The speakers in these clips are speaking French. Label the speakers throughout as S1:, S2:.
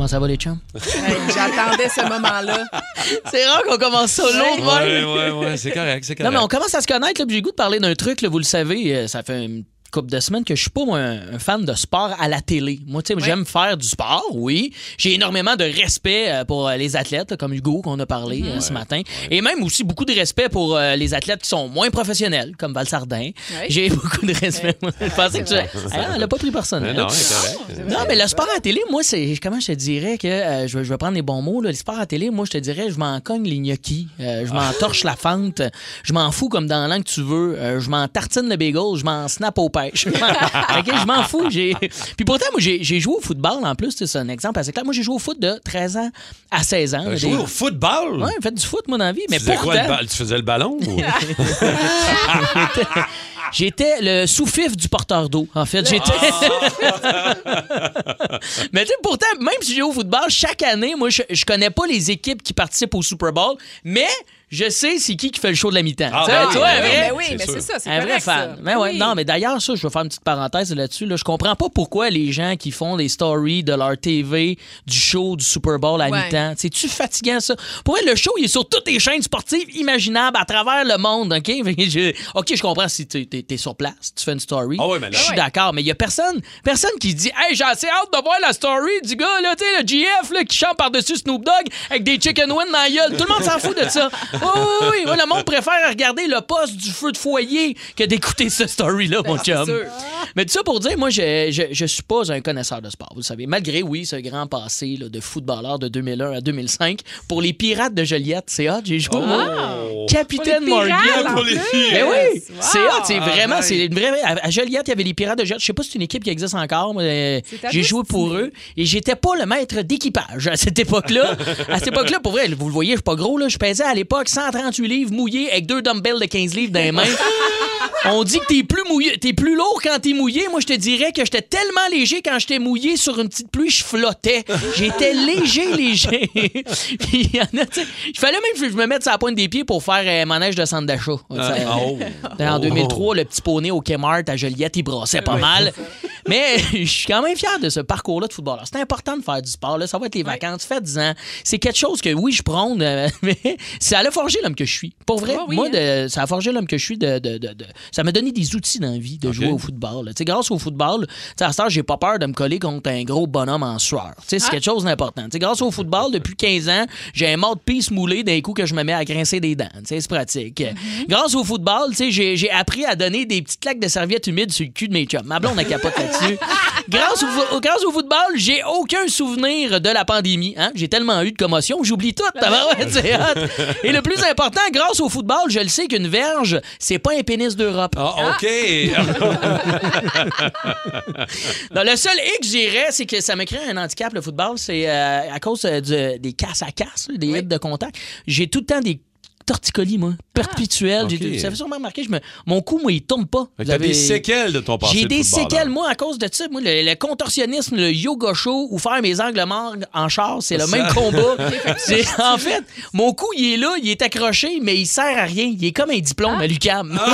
S1: Comment ça va, les chums?
S2: Hey, J'attendais ce moment-là.
S1: C'est rare qu'on commence ça long de même.
S3: ouais, ouais, c'est correct, c'est
S1: Non,
S3: correct.
S1: mais on commence à se connaître. là, puis J'ai le goût de parler d'un truc, là, vous le savez. euh, Ça fait une couple de semaines que je suis pas moi, un, un fan de sport à la télé. Moi, tu sais, j'aime faire du sport, oui. J'ai énormément de respect euh, pour euh, les athlètes, là, comme Hugo qu'on a parlé euh, ce matin. Et même aussi beaucoup de respect pour euh, les athlètes qui sont moins professionnels, comme Val Sardin. J'ai beaucoup de respect. Je pensais que tu... Ah, elle a pas pris personnel.
S3: Mais non,
S1: mais le sport à la télé, moi, c'est. Comment je te dirais que. euh, je, vais, je vais prendre les bons mots. Là. Le sport à la télé, moi, je te dirais, je m'en cogne les gnocchis. euh, je m'en torche la fente. Je m'en fous comme dans la langue que tu veux. euh, je m'en tartine le bagel. Je m'en snap aux je m'en fous. J'ai... Puis pourtant, moi, j'ai, j'ai joué au football en plus. C'est un exemple assez clair. Moi, j'ai joué au foot de 13 ans à 16 ans. Là,
S3: joué
S1: des-
S3: au football?
S1: Ouais, fait du foot, moi, dans la vie. Mais
S3: tu faisais
S1: pourtant,
S3: quoi, le Tu faisais le ballon? ou-
S1: J'étais le sous-fif du porteur d'eau, en fait. J'étais. mais tu sais, pourtant, même si j'ai au football, chaque année, moi, je, je connais pas les équipes qui participent au Super Bowl, mais je sais c'est qui qui fait le show de la mi-temps.
S3: Ah,
S1: Tu
S3: ben
S1: tu
S3: oui,
S1: vois,
S3: ben
S1: un
S3: oui,
S1: vrai-
S2: mais oui,
S3: c'est
S2: mais c'est ça, c'est
S1: un vrai fan.
S2: ça.
S1: Mais ouais,
S2: Oui.
S1: non, mais d'ailleurs, ça, je veux faire une petite parenthèse là-dessus. Là. Je comprends pas pourquoi les gens qui font les stories de leur TV, du show, du Super Bowl à
S2: Ouais.
S1: mi-temps, c'est-tu fatigant ça? Pour vrai, le show, il est sur toutes les chaînes sportives imaginables à travers le monde, OK? Je- OK, je comprends si tu es, sur place, tu fais une story.
S3: Ah ouais, mais là-
S1: Je suis d'accord, mais il y a personne, personne qui dit Hey, j'ai assez hâte de voir la story du gars, là, tu sais, le GF, là, qui chante par-dessus Snoop Dogg avec des chicken wings dans la gueule. Tout le monde s'en fout de ça. Oh, oui, oui, oui, le monde préfère regarder le poste du feu de foyer que d'écouter ce story-là, mon chum.
S2: sûr.
S1: Mais tout ça pour dire, moi, je, je, je suis pas un connaisseur de sport, vous le savez. Malgré, oui, ce grand passé là, de footballeur de 2001 à 2005, pour les Pirates de Joliette, c'est hot, j'ai joué, moi. Capitaine
S2: Pour les pirates,
S1: Morgan.
S3: Pour les filles.
S1: Mais oui,
S2: Wow.
S1: c'est hot, c'est
S3: Ah,
S1: vraiment,
S3: nice.
S1: c'est une vraie. À à Joliette, il y avait les Pirates de Joliette. Je sais pas si c'est une équipe qui existe encore, mais j'ai joué pour eux et j'étais pas le maître d'équipage à cette époque-là. à cette époque-là, pour vrai, vous le voyez, je suis pas gros là, je pesais à l'époque 138 livres mouillés avec deux dumbbells de 15 livres dans les mains. On dit que t'es plus mouillé, t'es plus lourd quand t'es mouillé. Moi, je te dirais que j'étais tellement léger quand j'étais mouillé sur une petite pluie, je flottais. J'étais léger, léger. Puis, il y en a, tu sais, il fallait même que je me mette sur la pointe des pieds pour faire euh, manège de centre d'achat.
S3: Ah, oh.
S1: en
S3: Oh.
S1: 2003, le petit poney au Kmart à Joliette, il brassait pas mal. Mais je suis quand même fier de ce parcours-là de footballeur. C'est important de faire du sport. Là. Ça va être les vacances. Fait 10 ans. C'est quelque chose que, oui, je prône, euh, mais ça a forgé l'homme que je suis. Pour vrai,
S2: Ah oui,
S1: moi,
S2: hein?
S1: de- ça a forgé l'homme que je suis. De, de- de- de- ça m'a donné des outils dans la vie de jouer au football. grâce au football, à ce j'ai pas peur de me coller contre un gros bonhomme en sueur. C'est
S2: Ah.
S1: quelque chose d'important. Grâce au football, depuis 15 ans, j'ai un mode piece moulé d'un coup que je me mets à grincer des dents. C'est pratique.
S2: Mm-hmm.
S1: Grâce au football, j'ai appris à donner des petites claques de serviettes humides sur le cul de mes chums. Ma blonde a capote là-dessus. grâce, au, fo- grâce au football, j'ai aucun souvenir de la pandémie. Hein? J'ai tellement eu de commotion, j'oublie tout. Et le plus important, grâce au football, je le sais qu'une verge, c'est pas un pénis d'Europe.
S3: Ah, OK.
S1: Non, le seul hic, je dirais, c'est que ça me crée un handicap, le football. C'est euh, à cause euh, du- des casses à casse, des hits de contact. J'ai tout le temps des torticolis, moi, perpétuels.
S3: Ok.
S1: J'ai- Ça fait sûrement remarqué, je me, mon cou, moi, il tourne pas.
S3: T'as
S1: avez-
S3: des séquelles de ton passé
S1: J'ai
S3: de
S1: des séquelles, moi, à cause de ça. Moi, le, le contorsionnisme, le yoga show ou faire mes angles morts en char, c'est le
S3: Ça-
S1: même combat. C'est- en fait, mon cou, il est là, il est accroché, mais il sert à rien. Il est comme un diplôme à l'UQAM.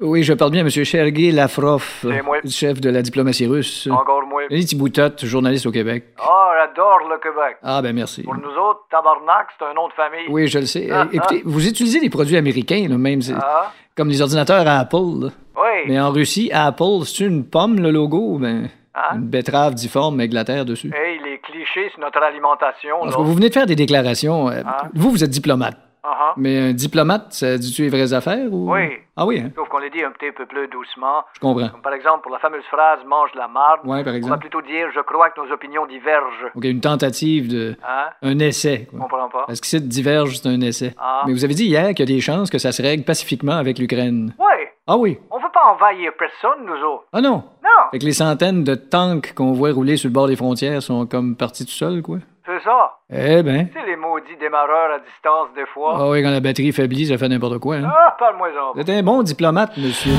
S4: Oui, je parle bien, M. Sergei Lavrov,
S5: moi.
S4: chef de la diplomatie russe.
S5: Encore moins.
S4: Lily Thiboutot, journaliste au Québec.
S5: Ah, j'adore le Québec.
S4: Ah, ben merci.
S5: Pour nous autres, tabarnak, c'est un nom de famille.
S4: Oui, je le sais.
S5: Ah,
S4: Euh, écoutez, vous utilisez des produits américains, là, même,
S5: Ah,
S4: comme les ordinateurs à Apple. là.
S5: oui.
S4: Mais en Russie, Apple, c'est une pomme, le logo, ben,
S5: Ah.
S4: une betterave difforme avec de la terre dessus.
S5: Hey, les clichés sur notre alimentation,
S4: Parce
S5: là.
S4: que vous venez de faire des déclarations. euh,
S5: Ah.
S4: Vous, vous êtes diplomate.
S5: Uh-huh.
S4: Mais un diplomate, ça dit-tu les vraies affaires ou?
S5: Oui.
S4: Ah oui, hein?
S5: Sauf qu'on les dit un petit peu plus doucement.
S4: Je comprends.
S5: Comme par exemple, pour la fameuse phrase mange la marde.
S4: Ouais, par
S5: On va plutôt dire je crois que nos opinions divergent.
S4: OK, une tentative de.
S5: Hein?
S4: Un essai,
S5: Je
S4: quoi.
S5: comprends pas.
S4: Parce qu'ici, diverge, c'est un essai.
S5: Ah.
S4: Mais vous avez dit hier qu'il y a des chances que ça se règle pacifiquement avec l'Ukraine.
S5: Ouais.
S4: Ah oui.
S5: On veut pas envahir personne, nous autres.
S4: Ah non.
S5: Non.
S4: Fait que les centaines de tanks qu'on voit rouler sur le bord des frontières sont comme partis tout seuls, quoi.
S5: C'est ça.
S4: Eh ben.
S5: Tu sais, les maudits démarreurs à distance, des fois.
S4: Ah oui, quand la batterie faiblit, ça fait n'importe quoi, hein.
S5: Ah, parle-moi-en.
S4: Vous êtes un bon diplomate, monsieur.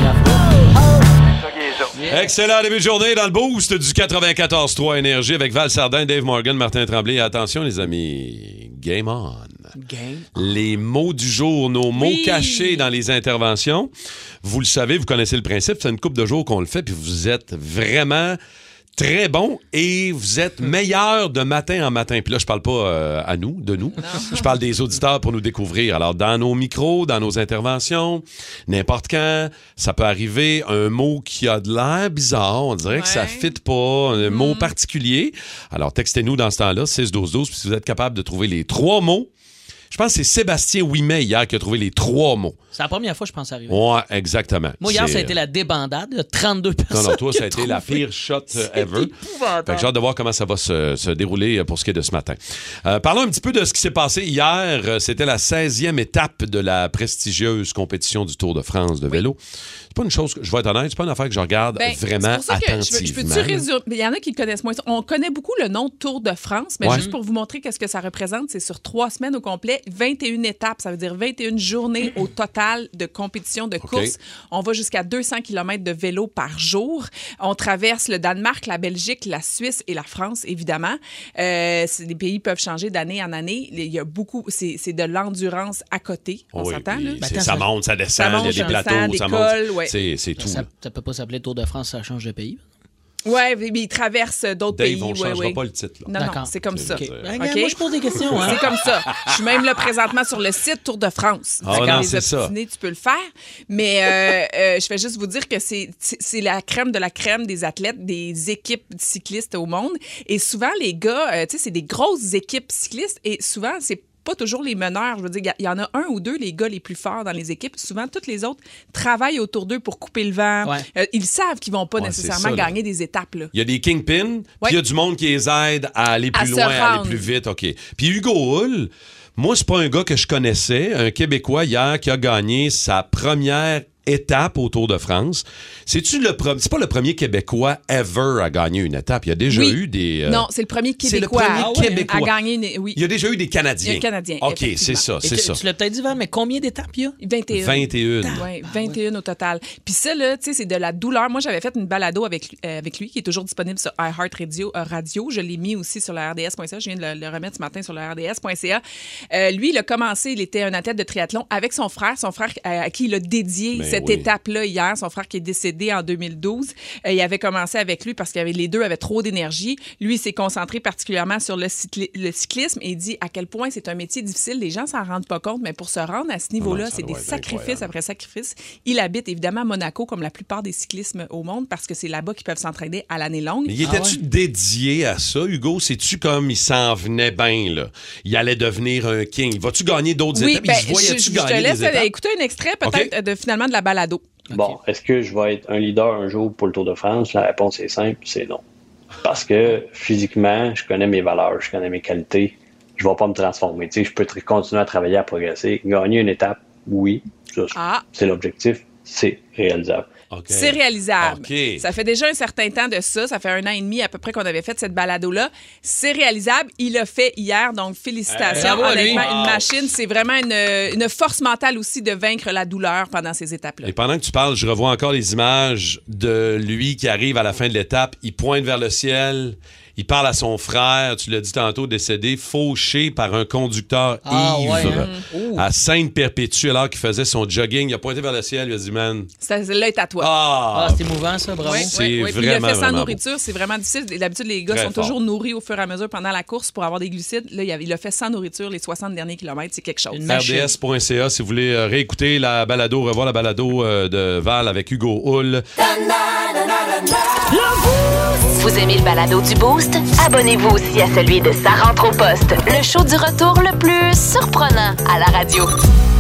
S5: C'est.
S3: Excellent début de journée dans le boost du 94.3 Énergie avec Val Sardin, Dave Morgan, Martin Tremblay. Attention, les amis, game on.
S1: Game.
S3: Les mots du jour, nos mots
S1: Oui.
S3: cachés dans les interventions. Vous le savez, vous connaissez le principe. C'est une couple de jours qu'on le fait, puis vous êtes vraiment très bon et vous êtes meilleur de matin en matin. Puis là, je parle pas euh, à nous, de nous. Je parle des auditeurs pour nous découvrir. Alors, dans nos micros, dans nos interventions, n'importe quand, ça peut arriver un mot qui a de l'air bizarre. On dirait que ça fit pas, un mot particulier. Alors, textez-nous dans ce temps-là, 6-12-12, puis si vous êtes capable de trouver les trois mots. Je pense que c'est Sébastien Ouimet hier qui a trouvé les trois mots.
S1: C'est la première fois que je pense arriver.
S3: Ouais, exactement.
S1: Moi, hier, ça a été la débandade. Il y a 32 personnes.
S3: non, non, toi, ça a été la pire shot euh, ever.
S1: épouvantable.
S3: Fait que j'ai hâte de voir comment ça va se, se dérouler euh, pour ce qui est de ce matin. Euh, parlons un petit peu de ce qui s'est passé hier. Euh, C'était la 16e étape de la prestigieuse compétition du Tour de France de vélo. C'est pas une chose que, je vais être honnête, c'est pas une affaire que je regarde
S2: Ben,
S3: vraiment
S2: c'est pour ça que je veux-
S3: attentivement.
S2: je peux-tu résumer? Il y en a qui le connaissent moins. On connaît beaucoup le nom Tour de France, mais
S3: Ouais.
S2: juste pour vous montrer qu'est-ce que ça représente, c'est sur trois semaines au complet, 21 étapes. Ça veut dire 21 journées au total de compétition, de course. On va jusqu'à 200 km de vélo par jour. On traverse le Danemark, la Belgique, la Suisse et la France, évidemment. Euh, les pays peuvent changer d'année en année. Il y a beaucoup, c'est de l'endurance à côté. On
S3: Oui,
S2: s'entend, là?
S1: attends,
S3: ça
S1: ça-
S3: monte, ça descend,
S2: ça monte,
S3: il y a
S2: ça
S3: des plateaux, ça monte.
S2: ouais.
S3: C'est tout.
S1: Ça, ça peut pas s'appeler Tour de France, ça change de pays.
S2: Ouais, mais ils traversent d'autres
S3: Dave,
S2: pays.
S3: on ne
S2: ouais,
S3: changera
S2: ouais.
S3: pas le titre. là.
S2: Non, non,
S1: D'accord.
S2: c'est comme ça.
S3: Ok.
S1: Regarde,
S2: OK?
S1: Moi, je pose des questions. Hein?
S2: C'est comme ça. Je suis même là présentement sur le site Tour de France.
S3: Ah
S2: que
S3: non,
S2: les
S3: c'est ça.
S2: obstinés, tu peux le faire. Mais euh, euh, je vais juste vous dire que c'est c'est- c'est la crème de la crème des athlètes, des équipes cyclistes au monde. Et souvent, les gars, euh, tu sais, c'est des grosses équipes cyclistes. Et souvent, c'est pas toujours les meneurs. Je veux dire, il y en a un ou deux, les gars les plus forts dans les équipes. Souvent, toutes les autres travaillent autour d'eux pour couper le vent.
S1: Ouais.
S2: Euh, ils savent qu'ils vont pas
S3: Ouais,
S2: nécessairement
S3: ça, là.
S2: gagner des étapes. Là.
S3: Il y a des kingpins, puis il y a du monde qui les aide à aller plus loin, à aller plus vite. OK. Puis Hugo Hull, moi, c'est pas un gars que je connaissais, un Québécois hier qui a gagné sa première étape au Tour de France. C'est-tu le premier... C'est pas le premier Québécois ever à gagner une étape. Il y a déjà
S2: Oui.
S3: eu des... euh,
S2: Non, c'est le premier
S3: c'est le
S2: Québécois
S3: premier
S2: à-
S3: Québécois.
S2: à gagner. une- Oui.
S3: Il y a déjà eu des Canadiens.
S2: Il y a un Canadien,
S3: OK, c'est ça, c'est ça.
S1: Tu l'as peut-être dit, mais combien d'étapes il y a?
S2: 21.
S3: 21.
S2: Oui, 21 au total. Puis ça, là, tu sais, c'est de la douleur. Moi, j'avais fait une balado avec, lui- euh, avec lui, qui est toujours disponible sur iHeartRadio. euh, Radio. Je l'ai mis aussi sur le RDS.ca. Je viens de le, le remettre ce matin sur le RDS.ca. Euh, lui, il a commencé, il était un athlète de triathlon avec son frère, son frère à qui il a dédié
S3: Ben
S2: cette
S3: oui.
S2: étape-là hier, son frère qui est décédé en 2012. Euh, il avait commencé avec lui parce que les deux avaient trop d'énergie. Lui, s'est concentré particulièrement sur le, cycli- le cyclisme et il dit à quel point c'est un métier difficile. Les gens s'en rendent pas compte, mais pour se rendre à ce niveau-là,
S3: Ah ça
S2: c'est
S3: doit
S2: des sacrifices
S3: incroyable.
S2: après sacrifices. Il habite évidemment à Monaco, comme la plupart des cyclismes au monde, parce que c'est là-bas qu'ils peuvent s'entraîner à l'année longue.
S3: Mais il était-tu dédié à ça, Hugo? C'est-tu comme il s'en venait bien, là? Il allait devenir un king. Vas-tu gagner d'autres
S2: Oui,
S3: étapes?
S2: ben,
S3: il se voyait-tu
S2: je te
S3: gagner
S2: laisse
S3: des étapes?
S2: écouter un extrait peut-être de finalement de la balado.
S6: Bon, est-ce que je vais être un leader un jour pour le Tour de France? La réponse est simple, c'est non. Parce que physiquement, je connais mes valeurs, je connais mes qualités, je ne vais pas me transformer. Tu sais, je peux continuer à travailler, à progresser. Gagner une étape, oui,
S2: Ah.
S6: c'est l'objectif, c'est réalisable.
S2: C'est réalisable. Ça fait déjà un certain temps de ça. Ça fait un an et demi à peu près qu'on avait fait cette balado-là. C'est réalisable. Il l'a fait hier, donc félicitations.
S1: À lui.
S2: Honnêtement, une machine, c'est vraiment une, une force mentale aussi de vaincre la douleur pendant ces étapes-là.
S3: Et pendant que tu parles, je revois encore les images de lui qui arrive à la fin de l'étape. Il pointe vers le ciel. Il parle à son frère, tu l'as dit tantôt, décédé, fauché par un conducteur
S1: Ah,
S3: ivre
S1: ouais, hein?
S3: À Sainte-Perpétue alors qu'il faisait son jogging. Il a pointé vers le ciel, il a dit, man,
S2: Ça, Là est à toi.
S3: ah!
S1: Ah, c'est émouvant, ça, bravo.
S2: Oui,
S3: c'est
S2: oui, oui. Puis il le fait sans nourriture, c'est vraiment difficile. D'habitude, les gars
S3: Très
S2: sont
S3: fort.
S2: toujours nourris au fur et à mesure pendant la course pour avoir des glucides. Là, il a- fait sans nourriture les 60 derniers kilomètres, c'est quelque chose.
S3: RDS.ca si vous voulez euh, réécouter la balado, revoir la balado euh, de Val avec Hugo Hull.
S7: Vous aimez le balado du Boost? Abonnez-vous aussi à celui de Sa rentre au poste, le show du retour le plus surprenant à la radio.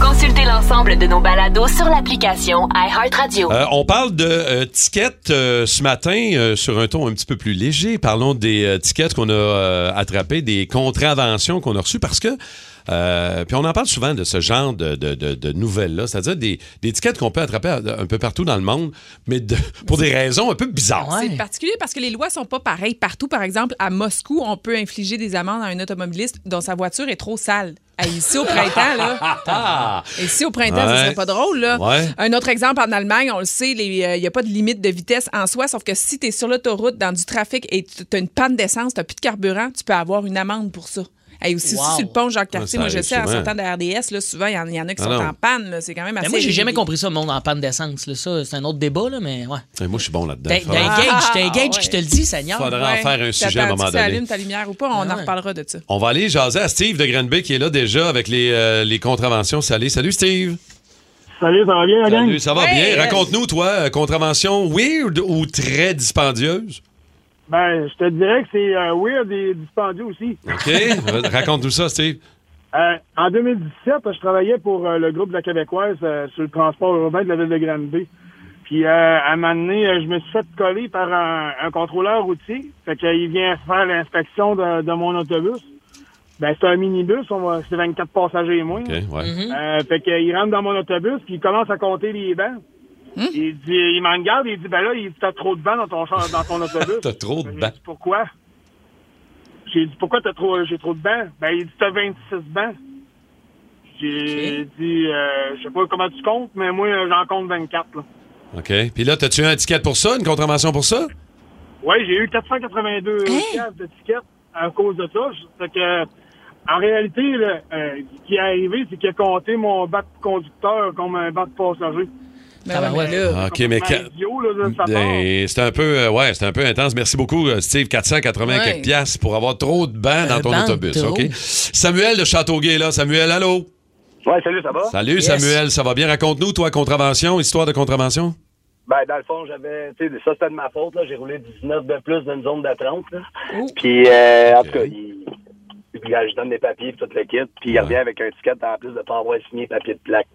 S7: Consultez l'ensemble de nos balados sur l'application iHeartRadio.
S3: Euh, on parle de euh, tickets euh, ce matin euh, sur un ton un petit peu plus léger. Parlons des euh, tickets qu'on a euh, attrapés, des contraventions qu'on a reçues parce que. euh, puis on en parle souvent de ce genre de, de- de- de nouvelles-là, c'est-à-dire des, des tickets qu'on peut attraper un peu partout dans le monde, mais de- pour des raisons un peu bizarres.
S2: C'est particulier parce que les lois sont pas pareilles partout. Par exemple, à Moscou, on peut infliger des amendes à un automobiliste dont sa voiture est trop sale. Ici, au printemps, là.
S3: Ah!
S2: Ici, au printemps, ça serait pas drôle, là.
S3: Ouais.
S2: Un autre exemple, en Allemagne, on le sait, il n'y a pas de limite de vitesse en soi, sauf que si tu es sur l'autoroute, dans du trafic et tu as une panne d'essence, tu plus de carburant, tu peux avoir une amende pour ça. Et aussi,
S1: Wow.
S2: aussi sur le pont Jacques-Cartier, moi, je sais, en
S3: souvent.
S2: sortant de RDS, là, souvent, il y, en- y en a qui
S3: Ah
S2: sont
S3: non.
S2: en panne. là. C'est quand même assez...
S1: Mais moi, j'ai jamais compris ça, le monde en panne d'essence. là. Ça, c'est un autre débat, là, mais ouais.
S3: Et moi, je suis bon là-dedans.
S1: T'as
S3: Faudra-
S1: un gauge, t'as un
S2: Ah,
S1: gauge
S2: ouais.
S1: qui te le dit, Seigneur.
S3: Faudra en faire un sujet à un moment donné.
S2: allume ta lumière ou pas? On
S1: Ah
S2: en reparlera de ça.
S3: On va aller jaser à Steve de Granby qui est là déjà avec les, euh, les contraventions salées. Salut Steve.
S8: Salut, ça va bien, la gang?
S3: Salut, ça va bien.
S2: yes.
S3: Raconte-nous, toi, euh, contravention weird ou très dispendieuse?
S8: Ben, je te dirais que c'est euh, weird et dispendieux aussi.
S3: OK? Raconte-nous ça, Steve.
S8: Euh, en 2017, je travaillais pour euh, le groupe de la Québécoise euh, sur le transport urbain de la ville de Granby. Puis, euh, à un moment donné, euh, je me suis fait coller par un, un contrôleur routier. Fait qu'il vient faire l'inspection de, de mon autobus. Ben, c'est un minibus, on va, c'est 24 passagers et moins.
S3: OK, ouais.
S8: Euh, fait qu'il rentre dans mon autobus, puis il commence à compter les bancs. Il dit, il m'en regarde, il dit, ben là, il dit, t'as trop de bancs dans ton, dans ton autobus.
S3: T'as trop de
S8: dit, pourquoi? J'ai dit, pourquoi t'as trop, j'ai trop de bancs? Ben, il dit, t'as 26 bancs. J'ai dit, euh, je sais pas comment tu comptes, mais moi, j'en compte 24, là.
S3: OK. Puis là, t'as-tu un ticket pour ça, une contravention pour ça?
S8: Ouais, j'ai eu 482 piastres de tickets à cause de ça. Fait que, en réalité, là, euh, ce qui est arrivé, c'est qu'il a compté mon bac de conducteur comme un bac de
S2: Ben ouais, mais là,
S3: Ah, OK, mais... Ca-. Ben, C'est un peu, euh, ouais, c'est un peu intense. Merci beaucoup, euh, Steve. 480
S2: Ouais.
S3: quelques piastres pour avoir trop de bancs dans
S1: Un
S3: ton autobus.
S1: trop.
S3: OK? Samuel de Châteauguay, là. Samuel, allô?
S5: Ouais, salut, ça va?
S3: Salut,
S1: Yes.
S3: Samuel. Ça va bien? Raconte-nous, toi, contravention, histoire de contravention.
S5: Ben, dans le fond, j'avais, tu sais, ça c'était de ma faute, là. J'ai roulé 19 de plus d'une zone de 30, là.
S2: Oh.
S5: Puis, euh, en tout cas, il, il- je donne des papiers, tout le kit, puis il
S3: Ouais.
S5: revient avec un ticket en plus de pas avoir signé papier de plaque.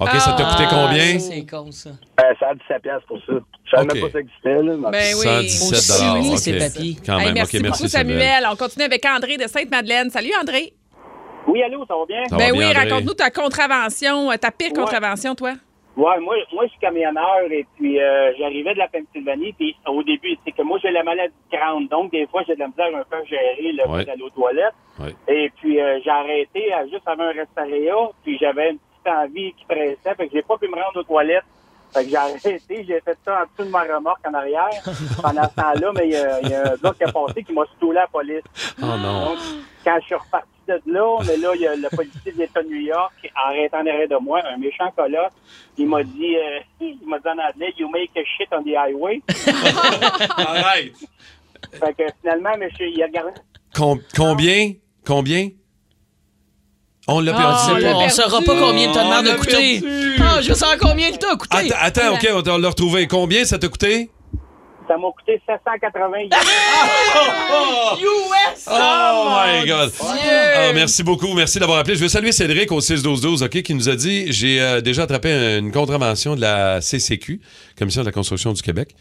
S3: OK, ça t'a coûté
S1: Ah,
S3: combien?
S1: C'est con, ça.
S5: Euh, ça a 17 piastres pour ça. Je savais
S3: Ok.
S5: même pas que ça existait, là. mais-
S2: Ben oui.
S3: 117
S1: Aussi, oui,
S3: OK.
S1: ces papiers.
S3: Quand
S2: Hey,
S3: même.
S2: merci beaucoup,
S3: Samuel.
S2: Samuel. On continue avec André de Sainte-Madeleine. Salut, André.
S5: Oui, allô, ça va bien?
S3: Ça
S2: ben
S3: va
S2: oui, raconte-nous ta contravention, euh, ta pire
S5: Ouais.
S2: contravention, toi.
S9: Ouais, moi, moi, je suis camionneur et puis euh, j'arrivais de la Pennsylvanie. Puis au début, c'est que moi, j'ai la maladie de Crohn. Donc, des fois, j'ai de la misère un peu à gérer le
S3: Ouais.
S9: fait d'aller aux toilettes.
S3: Ouais.
S9: Et puis, euh, j'ai arrêté à juste avant un restaurant. Puis, j'avais une petite envie qui pressait. Fait que j'ai pas pu me rendre aux toilettes. Fait que j'ai arrêté. J'ai fait ça en dessous de ma remorque en arrière pendant ce temps-là. Mais il y, a- il y a un gars qui a passé qui m'a stoulé à la police.
S3: Oh non.
S9: Donc, quand je suis reparti de là, mais là, il y a le policier de l'État de New York, arrêtant en arrière de moi, un méchant colosse, il m'a dit, euh, il m'a dit en anglais, you make a shit on the highway.
S3: Arrête.
S9: fait que finalement, monsieur, il a regardé.
S3: Com- combien? Combien? On l'a
S2: Ah,
S3: perdu.
S1: On on saura pas combien de coûter.
S3: perdu.
S1: Ah, je sais combien il t'a coûté.
S3: Attends, attends, OK, on l'a retrouvé. Combien ça t'a coûté?
S9: Ça m'a coûté 780
S1: US!
S3: Oh, my God!
S1: Dieu!
S3: Ah, merci beaucoup. Merci d'avoir appelé. Je veux saluer Cédric au 6-12-12, OK, qui nous a dit j'ai euh, déjà attrapé une contravention de la CCQ, Commission de la construction du Québec,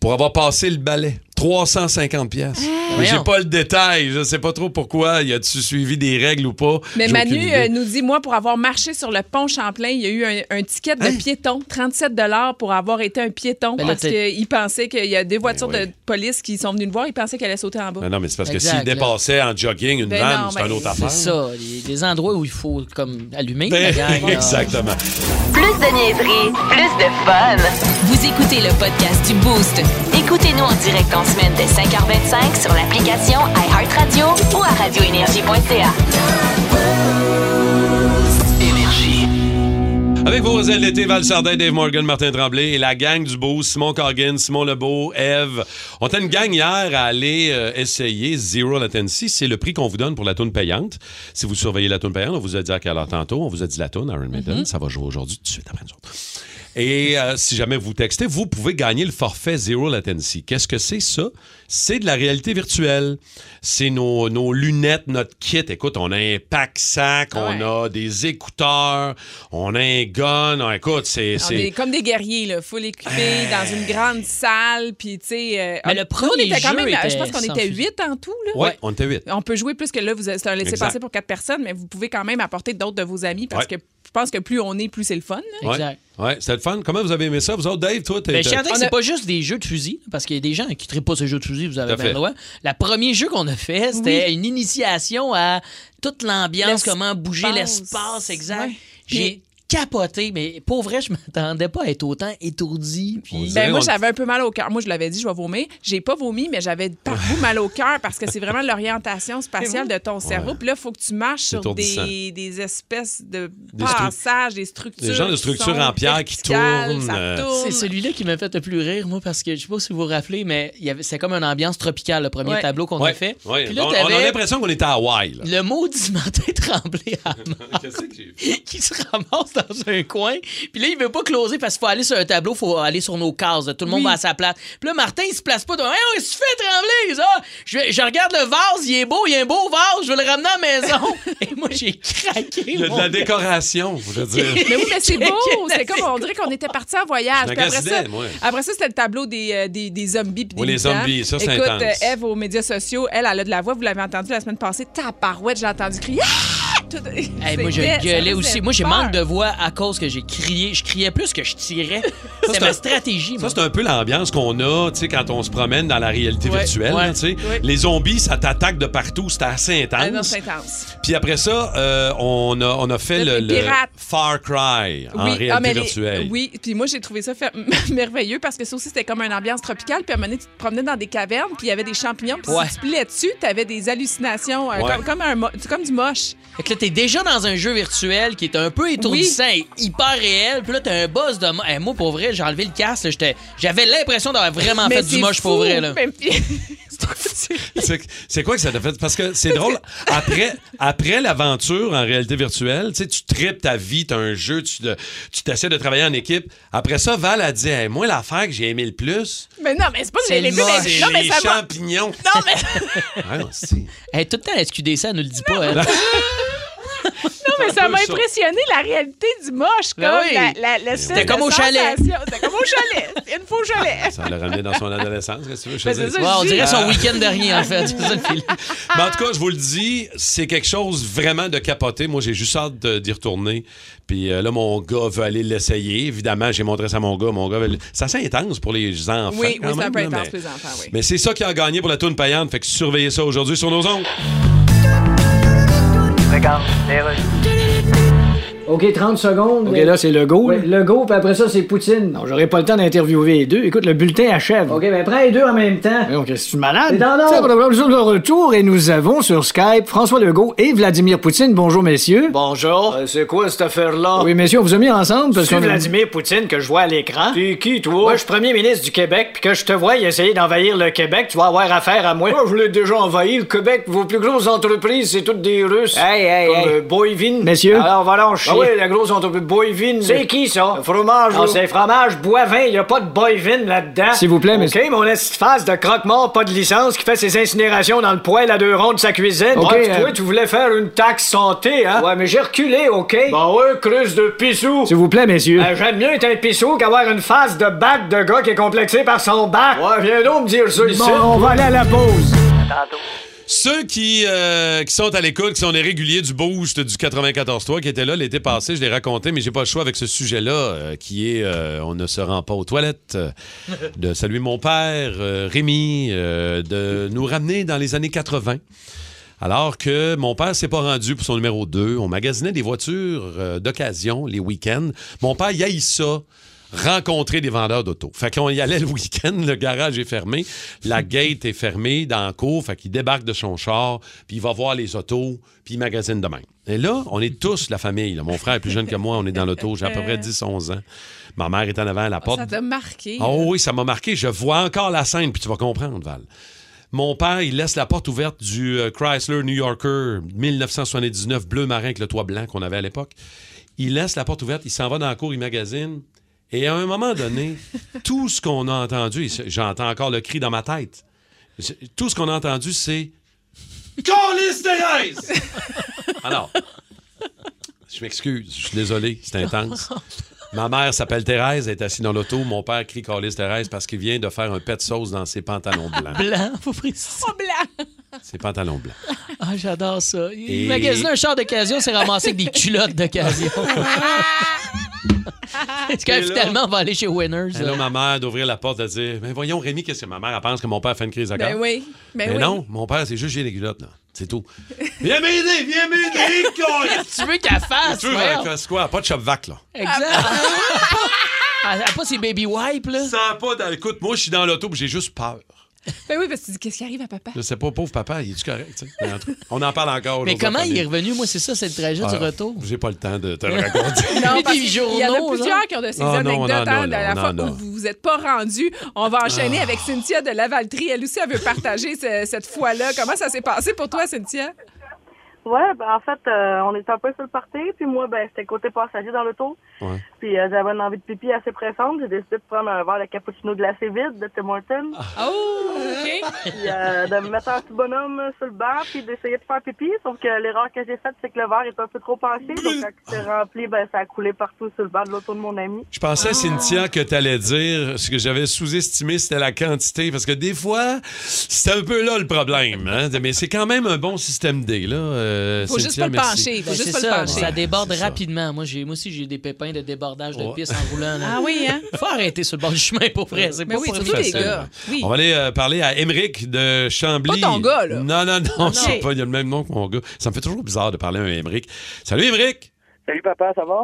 S3: pour avoir passé le balai. 350 pièces. Mais j'ai pas le détail. Je sais pas trop pourquoi. Y a-tu suivi des règles ou pas?
S2: Mais Manu euh, nous dit, moi, pour avoir marché sur le pont Champlain, il y a eu un, un ticket de
S3: Hein?
S2: piéton, 37 pour avoir été un piéton,
S1: Ben
S2: parce qu'il pensait qu'il y a des voitures
S3: Ben oui.
S2: de police qui sont venues le voir, il pensait qu'elle allait sauter en bas.
S3: Ben non, mais c'est parce que s'il dépassait en jogging une
S2: Ben
S3: vanne, c'est une autre affaire.
S1: C'est ça, les, les endroits où il faut comme allumer.
S3: Ben,
S1: la gang,
S3: exactement.
S7: Plus de niaiserie, plus de fun. Vous écoutez le podcast du Boost. Écoutez-nous en direct en semaine dès 5h25 sur l'application iHeartRadio ou à radioénergie.ca.
S3: Avec vos ailes d'été, Val Sardin, Dave Morgan, Martin Tremblay et la gang du beau, Simon Coggin, Simon Lebeau, Eve. On était une gang hier à aller euh, essayer Zero Latency. C'est le prix qu'on vous donne pour la toune payante. Si vous surveillez la toune payante, on vous a dit à quelle heure tantôt. On vous a dit la toune, Iron Maiden. Ça va jouer aujourd'hui tout de suite après nous autres. Et euh, si jamais vous textez, vous pouvez gagner le forfait Zero Latency. Qu'est-ce que c'est ça? C'est de la réalité virtuelle. C'est nos, nos lunettes, notre kit. Écoute, on a un pack-sac, on a des écouteurs, on a un gun. On- écoute, c'est...
S2: On
S3: c'est-
S2: est comme des guerriers, là, full équipés, dans une grande salle, puis tu sais... euh,
S1: Mais le premier
S2: on était quand même,
S1: était
S2: je pense qu'on était huit en tout, là.
S3: Ouais, on était huit.
S2: On peut jouer plus que là, vous c'est un laissez-passer
S3: Exact.
S2: pour quatre personnes, mais vous pouvez quand même apporter d'autres de vos amis parce
S3: Ouais.
S2: que je pense que plus on est, plus c'est le fun. là.
S3: Ouais. Ouais, c'était le fun. Comment vous avez aimé ça? Vous autres, Dave, toi, t'es...
S1: Ben, je
S3: t'es-
S1: tiens à dire que c'est pas juste des jeux de fusil, parce qu'il y a des gens qui ne pas ces jeux de fusil, vous avez bien le
S3: fait.
S1: droit. Le premier jeu qu'on a fait, c'était une initiation à toute l'ambiance, comment bouger l'espace, exact.
S2: Ouais.
S1: J'ai capoté, mais pour vrai, je m'attendais pas à être autant étourdi. Puis...
S2: Ben, moi, j'avais un peu mal au cœur. Moi, je l'avais dit, je vais vomir. J'ai pas vomi, mais j'avais par bout mal au cœur parce que c'est vraiment l'orientation spatiale de ton cerveau. Puis là, il faut que tu marches sur des, des espèces de
S3: Des
S2: passages, des structures.
S3: Des genres de structures en pierre qui tournent,
S2: Ça
S3: euh,
S2: tourne.
S1: C'est celui-là qui m'a fait le plus rire, moi, parce que je sais pas si vous vous rappelez, mais c'est comme une ambiance tropicale, le premier
S2: Ouais.
S1: tableau qu'on
S3: Ouais,
S1: a fait.
S3: ouais.
S1: Puis là,
S3: on, on a l'impression qu'on était à Hawaï. là.
S1: le maudit Martin Tremblay à
S3: Qu'est-ce que j'ai
S1: qui se ramasse dans un coin. Puis là, il veut pas closer parce qu'il faut aller sur un tableau, il faut aller sur nos cases. Tout le monde
S2: Oui.
S1: va à sa place. Puis là, Martin, il se place pas. Hey, on se fait trembler, ça! Je, je regarde le vase, il est beau, il y a un beau vase, je vais le ramener à la maison. Et moi, j'ai craqué.
S3: Il y a de la
S1: gars.
S3: décoration, je veux dire.
S2: Mais oui, mais c'est beau. C'est comme on dirait qu'on était parti en voyage. Puis après ça,
S3: moi.
S2: après ça, c'était le tableau des, euh, des, des zombies. puis
S3: Oui, les zombies, ça, c'est
S2: Écoute,
S3: intense.
S2: euh, Eve, aux médias sociaux, elle, elle a de la voix. Vous l'avez entendu la semaine passée. Tabarouette, j'ai entendu crier. Ah! Tout-
S1: Hey, moi, je gueulais aussi. Moi, j'ai manque de voix à cause que j'ai crié. Je criais plus que je tirais.
S3: c'est
S1: ma
S3: un-
S1: stratégie.
S3: Ça, c'est un peu l'ambiance qu'on a, tu sais, quand on se promène dans la réalité
S2: Ouais,
S3: virtuelle,
S1: ouais,
S3: là, tu sais.
S2: ouais.
S3: Les zombies, ça t'attaque de partout, c'était assez
S2: Ah non,
S3: intense. Puis après ça, euh, on, a, on a fait
S2: Le-.
S3: Far Cry en
S2: Oui,
S3: réalité
S2: ah, mais les-
S3: virtuelle.
S2: oui, puis moi j'ai trouvé ça fait- merveilleux parce que ça aussi c'était comme une ambiance tropicale. Puis à un moment donné, tu te promenais dans des cavernes, puis il y avait des champignons. Puis
S1: Ouais.
S2: si tu pliais dessus, tu avais des hallucinations, euh,
S3: Ouais.
S2: comme, comme, un mo- comme du moche.
S1: Fait que là, t'es déjà dans un jeu virtuel qui est un peu étourdissant et hyper réel. Puis là, t'as un boss de. Hey, moi, pour vrai, j'ai enlevé le casque. J'avais l'impression d'avoir vraiment
S2: Mais
S1: fait du moche pour vrai. Là.
S3: C'est quoi que ça t'a fait? Parce que c'est drôle. Après, après l'aventure en réalité virtuelle, tu sais, tu tripes ta vie, t'as un jeu, tu te- tu t'essaies de travailler en équipe. Après ça, Val a dit Hey, Moi, l'affaire que j'ai aimé le plus,
S2: mais non, mais c'est pas que j'ai les
S1: le
S2: vues, mais,
S3: c'est
S2: non, mais
S3: les
S2: ça va.
S3: champignons.
S2: Non, mais,
S3: Ah, non,
S1: Hey, tout le temps, la SQDC, elle nous le dit pas. elle.
S2: non, mais ça m'a impressionné la réalité du moche. Comme
S1: Ben oui.
S2: la,
S1: C'était comme au chalet.
S2: C'était comme au chalet. Une fois au chalet.
S3: ça l'a ramené dans son adolescence, qu'est-ce que tu veux que je
S2: Ben,
S3: te
S2: c'est
S3: dise?
S2: ça,
S1: Ouais, on dirait son week-end de rien, en fait. Ça.
S3: Mais en tout cas, je vous le dis, c'est quelque chose vraiment de capoté. Moi, j'ai juste hâte de- d'y retourner. Puis euh, là, mon gars veut aller l'essayer. Évidemment, j'ai montré ça à mon gars. Mon gars, veut c'est assez intense pour les enfants.
S2: Oui,
S3: quand
S2: oui, c'est un peu intense
S3: mais-
S2: pour les enfants, oui.
S3: Mais c'est ça qui a gagné pour la tourne payante. Fait que surveillez ça aujourd'hui sur nos ondes. legal, Taylor.
S4: OK, 30 secondes.
S10: OK, là, c'est le go.
S4: Oui, le go, puis après ça, c'est Poutine.
S10: Non, j'aurai pas le temps d'interviewer les deux. Écoute, le bulletin achève.
S4: OK, ben prends les deux en même temps.
S10: Mais OK, c'est tu malade?
S4: Non, non.
S10: C'est de retour et nous avons sur Skype François Legault et Vladimir Poutine. Bonjour, messieurs.
S11: Bonjour. Euh, c'est quoi cette affaire-là?
S10: Oui, messieurs, on vous a mis ensemble parce
S11: C'est
S10: qu'on a-
S11: Vladimir Poutine que je vois à l'écran? T'es qui, toi?
S10: Moi, je suis premier ministre du Québec, puis que je te vois essayer d'envahir le Québec, tu vas avoir affaire à moi.
S11: Moi, je l'ai déjà envahi, le Québec. Vos plus grosses entreprises, c'est toutes des Russes.
S10: Hey, hey,
S11: Comme
S10: hey.
S11: euh, Boivin.
S10: Messieurs.
S11: Alors, va donc chier.
S10: Ah oui,
S11: la grosse entreprise Boivin.
S10: C'est qui, ça?
S11: Le fromage,
S10: Non,
S11: là.
S10: c'est fromage boivin, y a pas de boivin là-dedans.
S11: S'il vous plaît,
S10: monsieur. OK, mon face de croque-mort, pas de licence, qui fait ses incinérations dans le poêle à deux ronds de sa cuisine.
S11: OK, euh,
S10: toi, tu voulais faire une taxe santé, hein? Ouais, mais j'ai reculé, OK?
S11: Bah ouais, creuse de pissou.
S10: S'il vous plaît, messieurs. J'aime mieux être un pissou qu'avoir une face de bac de gars qui est complexé par son bac. Ouais, viens donc me dire ça ici.
S11: Bon, on va aller à la pause.
S3: Ceux qui, euh, qui sont à l'écoute, qui sont des réguliers du Boost du 94.3, qui étaient là l'été passé, je l'ai raconté, mais j'ai pas le choix avec ce sujet-là, euh, qui est euh, On ne se rend pas aux toilettes, de saluer mon père, Rémi, de nous ramener dans les années 80. Alors que mon père s'est pas rendu pour son numéro 2. On magasinait des voitures d'occasion les week-ends. Mon père, y ça rencontrer des vendeurs d'auto. Fait qu'on y allait le week-end, le garage est fermé, la gate est fermée dans la cour, fait qu'il débarque de son char, puis il va voir les autos, puis il magasine de même. Et là, on est tous la famille. là. Mon frère est plus jeune que moi, on est dans l'auto, j'ai à peu près 10-11 ans. Ma mère est en avant à la porte.
S2: Ça t'a marqué.
S3: Oh oui, ça m'a marqué. Je vois encore la scène, puis tu vas comprendre, Val. Mon père, il laisse la porte ouverte du euh, Chrysler New Yorker 1979 bleu marin avec le toit blanc qu'on avait à l'époque. Il laisse la porte ouverte, il s'en va dans la cour, il magasine. Et à un moment donné, tout ce qu'on a entendu, j'entends encore le cri dans ma tête, tout ce qu'on a entendu, c'est Calice Thérèse! Alors, je m'excuse, je suis désolé, c'est intense. Ma mère s'appelle Thérèse, elle est assise dans l'auto. Mon père crie Calice Thérèse parce qu'il vient de faire un pet de sauce dans ses pantalons blancs.
S1: Blanc, faut préciser.
S2: Oh, blanc!
S3: Ses pantalons blancs.
S1: Ah, j'adore ça. Il
S3: Et-
S1: magasine un char d'occasion, c'est ramassé avec des culottes d'occasion. Est-ce
S3: Et
S1: que finalement, on va aller chez Winners?
S3: Et là, ma mère d'ouvrir la porte, de dire Mais voyons, Rémi, qu'est-ce que ma mère elle pense que mon père fait une crise de
S2: Ben oui. Ben
S3: Mais
S2: oui.
S3: non, mon père, c'est juste j'ai les culottes, là. C'est tout. Viens m'aider, viens m'aider,
S1: tu veux qu'elle fasse?
S3: Tu veux qu'elle fasse quoi? Pas de chop-vac, là.
S1: Exact. Elle a pas ses baby wipes, là.
S3: Ça a pas Écoute, moi, je suis dans l'auto, j'ai juste peur.
S2: Ben oui, parce que tu dis, qu'est-ce qui arrive à papa?
S3: Je sais pas, pauvre papa, il est-tu correct, tu sais? On en parle encore.
S1: Mais
S3: aujourd'hui,
S1: comment
S3: en
S1: il est revenu? Moi, c'est ça, c'est le trajet du
S3: Ah,
S1: retour.
S3: J'ai pas le temps de te le raconter.
S2: Non, parce qu'il y en a plusieurs qui ont de ces
S3: Ah non,
S2: anecdotes hein, de
S3: là,
S2: la fois où vous vous êtes pas rendu. On va enchaîner
S3: Ah.
S2: avec Cynthia de Lavaltrie. Elle aussi, elle veut partager ce- cette fois-là. Comment ça s'est passé pour toi, Cynthia?
S12: Ouais, ben en fait, euh, on était un peu sur le party, puis moi, ben c'était côté passager dans l'auto.
S3: Ouais.
S12: Puis euh, j'avais une envie de pipi assez pressante. J'ai décidé de prendre un verre de cappuccino glacé vide de Tim Hortons.
S2: Oh, OK.
S12: Puis euh, de me mettre un petit bonhomme sur le banc, puis d'essayer de faire pipi. Sauf que l'erreur que j'ai faite, c'est que le verre est un peu trop penché. Donc quand il s'est rempli, ben ça a coulé partout sur le banc de l'auto de mon ami.
S3: Je pensais,
S2: Ah.
S3: Cynthia, que tu allais dire ce que j'avais sous-estimé, c'était la quantité. Parce que des fois, c'est un peu là le problème. hein. Mais c'est quand même un bon système D. Là, euh,
S2: Faut juste pas le pencher. Faut
S1: Ben,
S2: juste
S1: c'est
S2: pas
S1: ça,
S2: le pencher.
S1: ça déborde
S3: ça.
S1: rapidement. Moi, moi aussi, j'ai des pépins de débordage de
S3: Ouais.
S1: pisse en roulant. là.
S2: Ah oui, hein?
S1: Faut arrêter sur le bord du chemin pour vrai. C'est
S2: Ben
S1: pas
S2: oui,
S1: pour
S2: surtout
S1: tout
S2: les gars. Oui.
S3: On va aller euh, parler à Émeric de Chambly.
S2: Pas ton gars, là.
S3: Non, non, non,
S2: non.
S3: c'est pas, il a le même nom que mon gars. Ça me fait toujours bizarre de parler à un Émeric. Salut, Émeric!
S5: Salut papa, ça va?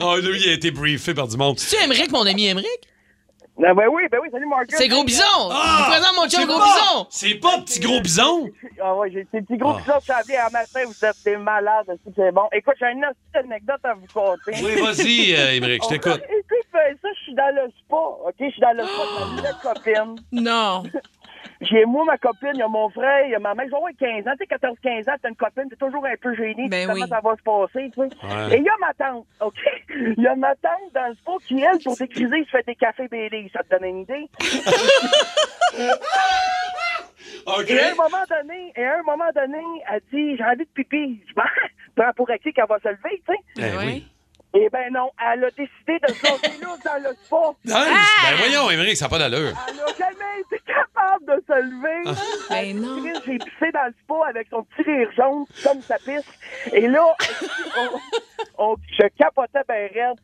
S3: Oh, lui, il a été briefé par du monde.
S1: Tu Émeric, mon ami Émeric?
S5: Ben, ben oui, ben oui, salut Marcus.
S1: C'est Gros Bison!
S3: Ah!
S1: Je vous présente mon chum Gros
S3: pas-
S1: Bison!
S3: C'est pas petit gros bison!
S5: Ah ouais, j'ai ces petits gros
S3: Ah.
S5: de Chambly à matin, vous êtes des malades, c'est bon. Écoute, j'ai une petite anecdote à vous conter.
S3: Oui, vas-y, euh, Émeric, je t'écoute.
S5: Écoute, ben, ça, je suis dans le spa, OK? Je suis dans le spa de ma nouvelle copine.
S2: Non.
S5: J'ai moi, ma copine, il y a mon frère, il y a ma mère. Ils ont 15 ans, tu sais, 14-15 ans, t'as une copine, t'es toujours un peu gêné.
S2: Ben oui.
S5: comment ça va se passer, tu sais.
S3: Ouais.
S5: Et il y a ma tante, OK? Il y a ma tante dans le spa qui, elle, pour décriser, se fait des cafés Bailey. Ça te donne une idée?
S3: OK.
S5: Et à un moment donné, et à un moment donné, elle dit, j'ai envie de pipi. Je ben, prends pour acquis qu'elle va se lever, tu sais.
S3: Eh
S2: Oui.
S5: Eh ben non, elle a décidé de se lancer là dans le spa.
S3: Hein?
S2: Ah!
S3: Ben voyons, Émeric, ça n'a pas d'allure.
S5: Elle a jamais été capable de se lever.
S2: Ben non.
S5: J'ai pissé dans le spa avec son petit rire jaune, comme ça pisse. Et là, on, on- je capotais ben raide.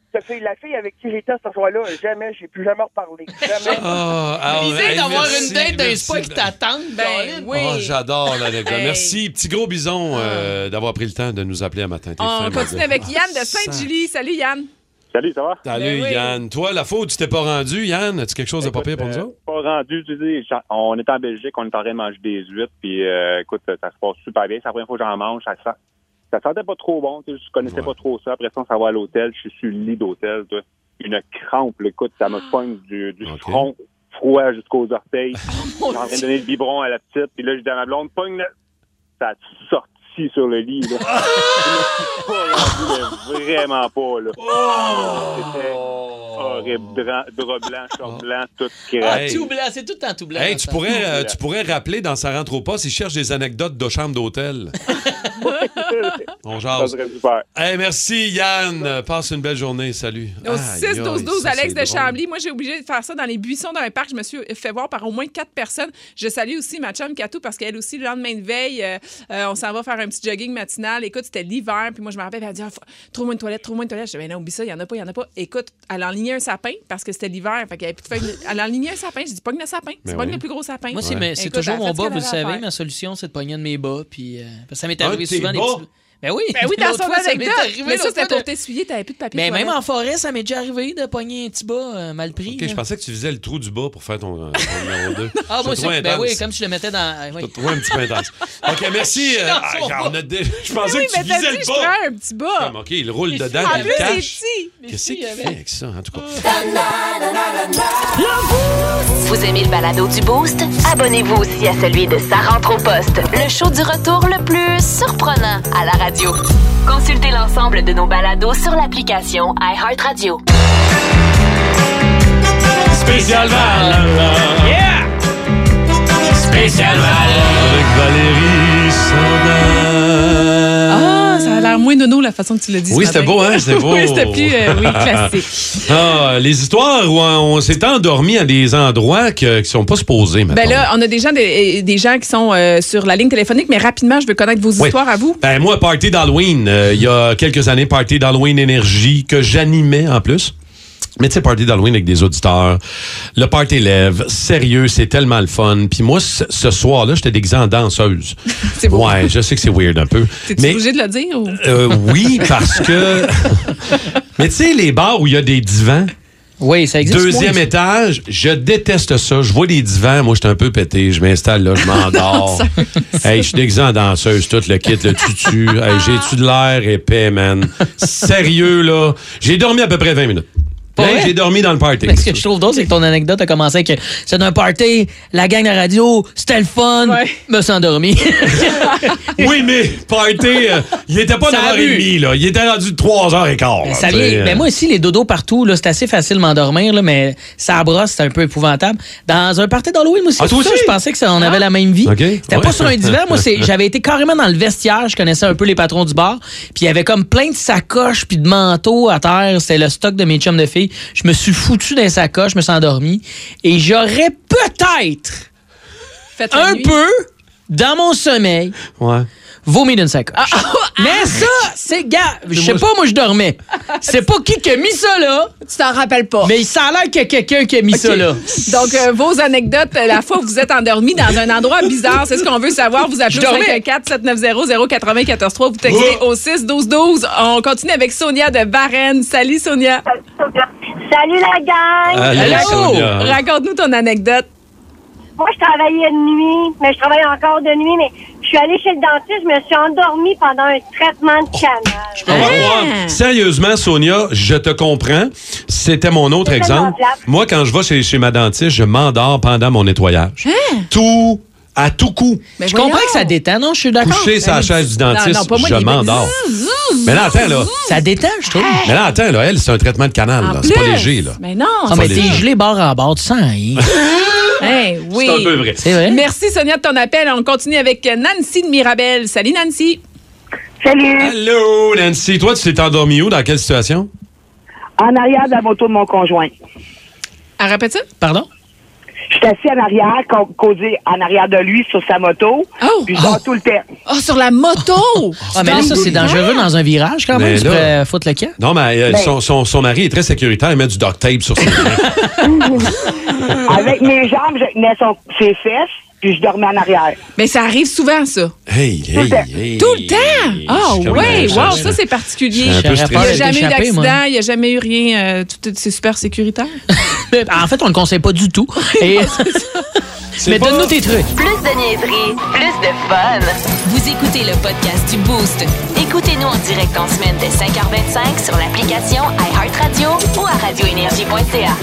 S5: La fille avec qui j'étais ce soir-là, jamais, j'ai plus jamais reparlé. Jamais.
S3: Ah, ah,
S1: L'idée
S3: hey,
S1: d'avoir une date d'un spa qui t'attend,
S2: Ben oui.
S3: Oh, j'adore l'anecdote.
S2: Hey.
S3: Merci, petit gros bison, euh, d'avoir pris le temps de nous appeler un matin.
S2: On continue avec Yann de
S3: Ah,
S2: Sainte-Julie. Salut, Yann.
S13: Salut, ça va?
S3: Salut,
S2: Ben oui.
S3: Yann. Toi, la faute, tu t'es pas rendu, Yann? As-tu quelque chose de pas pire pour nous
S13: Euh,
S3: autres?
S13: Pas rendu, tu j'en- on est en Belgique, on est en train de manger des huîtres, puis euh, écoute, ça se passe super bien. C'est la première fois que j'en mange, ça sent. Ça sentait pas trop bon, tu sais, je connaissais pas trop ça. Après ça, on s'en va à l'hôtel, je suis sur le lit d'hôtel. Une crampe, là, écoute, ça me pogne du, du front froid jusqu'aux orteils. je suis en train de donner le biberon à la petite, puis là, je dis à ma blonde, pogne. Ça a sorti sur le lit, là. je me suis pas rendu, vraiment pas, là. C'était horrible. Drap, drap blanc, short blanc, tout
S1: Ah,
S13: craqué.
S1: tout blanc, c'est tout le temps tout blanc.
S3: Hey, tu
S1: ça.
S3: pourrais, euh, tu pourrais rappeler dans sa rentre au poste, il cherche des anecdotes de chambre d'hôtel. On jase.
S13: Ça serait super.
S3: Hey, merci, Yann. Euh, Passe une belle journée. Salut.
S2: Au
S3: Aïe,
S2: 6 12
S3: aïe,
S2: 12
S3: ça,
S2: Alex
S3: c'est
S2: de
S3: drôle.
S2: Chambly. Moi, j'ai obligé de faire ça dans les buissons d'un parc. Je me suis fait voir par au moins quatre personnes. Je salue aussi ma chum Katou parce qu'elle aussi, le lendemain de veille, euh, euh, on s'en va faire un petit jogging matinal. Écoute, c'était l'hiver. Puis moi, je me rappelle, elle a dit ah, Trouve-moi une toilette, trouve-moi une toilette. Je dis Ben non, oublie ça, il n'y en a pas, il n'y en a pas. Écoute, elle a enligné un sapin parce que c'était l'hiver. Fait qu'elle avait plus de feuilles. Elle a enligné un sapin. Je dis Pogne le sapin.
S3: Ben
S2: C'est pogne
S3: oui.
S2: le plus gros sapin.
S1: Moi, c'est, mais c'est
S2: Écoute,
S1: toujours mon bas, vous le savez. Ma solution, c'est de pogner un de mes bas. Puis, euh, parce que ça m'est
S3: Un de
S1: arrivé souvent des
S3: bas?
S1: petits. Ben oui.
S2: Ben oui, dans son
S1: fois, ça m'est
S2: anecdote.
S1: arrivé.
S2: Mais ça, c'était pour
S1: de-
S2: t'essuyer, t'avais plus de papier.
S1: Mais
S2: toilette.
S1: même en forêt, ça m'est déjà arrivé de pogner un petit bas euh, mal pris.
S3: OK,
S1: là.
S3: je pensais que tu faisais le trou du bas pour faire ton, ton numéro 2.
S1: Ah, moi, c'est, ben oui, comme tu le mettais dans. euh, oui.
S3: Je un petit peu intense. OK, merci. euh, ah, dé- Je pensais
S2: Oui,
S3: que tu visais
S2: dit,
S3: le
S2: je
S3: bas.
S2: prends un petit bas.
S3: Comme, OK, il roule dedans,
S2: En plus, c'est petit.
S3: Qu'est-ce qu'il fait avec ça, en tout cas?
S7: Vous aimez le balado du Boost? Abonnez-vous aussi à celui de Sa rentre au poste, le show du retour le plus surprenant à la Consultez l'ensemble de nos balados sur l'application iHeartRadio.
S14: Spécial Val. Yeah! Spécial Val.
S3: Avec Valérie Sardin.
S2: L'air moins nono la façon que tu l'as dit.
S3: Oui, c'était beau, hein? C'était beau.
S2: oui, c'était plus euh, oui, classique.
S3: Ah, les histoires où on s'est endormi à des endroits qui sont pas supposés,
S2: Ben là, on a des, des gens qui sont euh, sur la ligne téléphonique, mais rapidement, je veux connaître vos
S3: Oui.
S2: histoires à vous.
S3: Ben moi, party d'Halloween, euh, il y a quelques années, party d'Halloween énergie que j'animais en plus. Mais tu sais, party d'Halloween avec des auditeurs, le party lève, sérieux, c'est tellement le fun. Puis moi, ce, soir-là, j'étais déguisé en danseuse.
S2: C'est beau.
S3: Ouais, je sais que c'est weird un peu.
S2: T'es-tu obligé de le dire? Ou?
S3: euh, oui, parce que... Mais tu sais, les bars où il y a des divans,
S1: Oui, ça existe.
S3: Deuxième
S1: moins,
S3: étage, je déteste ça. Je vois des divans, moi, je suis un peu pété. Je m'installe là, je m'endors. hey, je suis déguisé en danseuse, tout le kit, le tutu. Hey, J'ai-tu de l'air épais, man? Sérieux, là? J'ai dormi à peu près 20 minutes. J'ai dormi dans le party.
S1: Mais ce que je trouve drôle, c'est que ton anecdote a commencé avec c'est d'un party, la gang de la radio, c'était le fun, me suis endormi.
S3: oui, mais party, euh, il était pas
S1: Ça a
S3: 9h30, là. Il était rendu 3h15.
S1: Ben, ça vient- ben, moi aussi, les dodos partout, là, c'est assez facile de m'endormir, là, mais ça brosse, c'est un peu épouvantable. Dans un party d'Halloween, aussi,
S3: Ah, toi
S1: ça, je pensais que ça, on avait la même vie.
S3: OK.
S1: C'était
S3: Ouais.
S1: pas sur un divan, moi, c'est- j'avais été carrément dans le vestiaire, je connaissais un peu les patrons du bar, puis il y avait comme plein de sacoches puis de manteaux à terre, c'était le stock de mes chums de filles. Je me suis foutu dans les sacoches, je me suis endormi, et j'aurais peut-être un
S2: nuit.
S1: peu, dans mon sommeil,
S3: Ouais.
S1: Vomi d'une sacoche. Mais ça, c'est gars, je sais pas, moi je dormais. C'est pas qui qui a mis ça là.
S2: Tu t'en rappelles pas.
S1: Mais ça a l'air qu'il y a quelqu'un qui a mis ça là.
S2: Donc, euh, vos anecdotes, euh, la fois où vous êtes endormi dans un endroit bizarre, c'est ce qu'on veut savoir. Vous appelez au
S1: dormais.
S2: 514-790-0943, vous textez au 6-12-12. On continue avec Sonia de Varennes. Salut, Sonia.
S15: Salut la gang!
S3: Allô, Sonia.
S2: Raconte-nous ton anecdote.
S15: Moi, je travaillais de nuit, mais je travaille encore de nuit, mais suis allée chez le dentiste, je me suis endormie pendant un traitement de canal.
S3: Voir. Sérieusement, Sonia, je te comprends. C'était mon autre
S15: C'est
S3: exemple. Moi, quand je vais chez, chez ma dentiste, je m'endors pendant mon nettoyage.
S2: Hein?
S3: Tout, à tout coup.
S1: Je comprends que ça détend, non? Je suis d'accord.
S3: Couché sur la chaise du dentiste,
S1: Non, non, pas moi,
S3: je m'endors. Mais là, attends, là.
S1: Ça détend, je trouve.
S3: Mais là, attends, là, elle, c'est un traitement de canal. là. C'est pas léger, là.
S2: Mais non.
S1: Ah, mais
S3: c'est
S1: t'es gelé bord en bord, tu sens rien.
S2: Oui.
S3: C'est un peu vrai.
S2: Merci, Sonia, de ton appel. On continue avec Nancy de Mirabel. Salut, Nancy.
S15: Salut!
S3: Allô, Nancy. Toi, tu t'es endormi où? Dans quelle situation?
S15: En arrière de la moto de mon conjoint.
S2: Elle répète ça?
S1: Pardon?
S15: Je suis assis en arrière, causé en arrière de lui sur sa moto, puis je dors tout le temps.
S2: Oh, sur la moto!
S1: Ah, mais là, ça, c'est dangereux dans un virage quand même.
S3: Mais
S1: Tu
S3: là-
S1: pourrais foutre le camp.
S3: Non, mais euh,
S15: Ben-
S3: son, son- son mari est très sécuritaire. Il met du duct tape sur ses mains.
S15: Avec mes jambes, je tenais son, ses fesses, puis je dormais en arrière.
S2: Mais ça arrive souvent, ça.
S3: Hey, hey, hey.
S2: Tout le temps! Ah, ouais,
S3: euh,
S2: wow, ça, c'est particulier. Il n'y a jamais eu d'accident, il n'y a jamais eu rien. euh, tout est- c'est super sécuritaire.
S1: En fait, on le conseille pas du tout. Et... Mais
S3: pas-
S1: donne-nous tes trucs.
S7: Plus de niaiserie, plus de fun. Vous écoutez le podcast du Boost. Écoutez-nous en direct en semaine dès 5h25 sur l'application iHeartRadio ou à radioénergie.ca.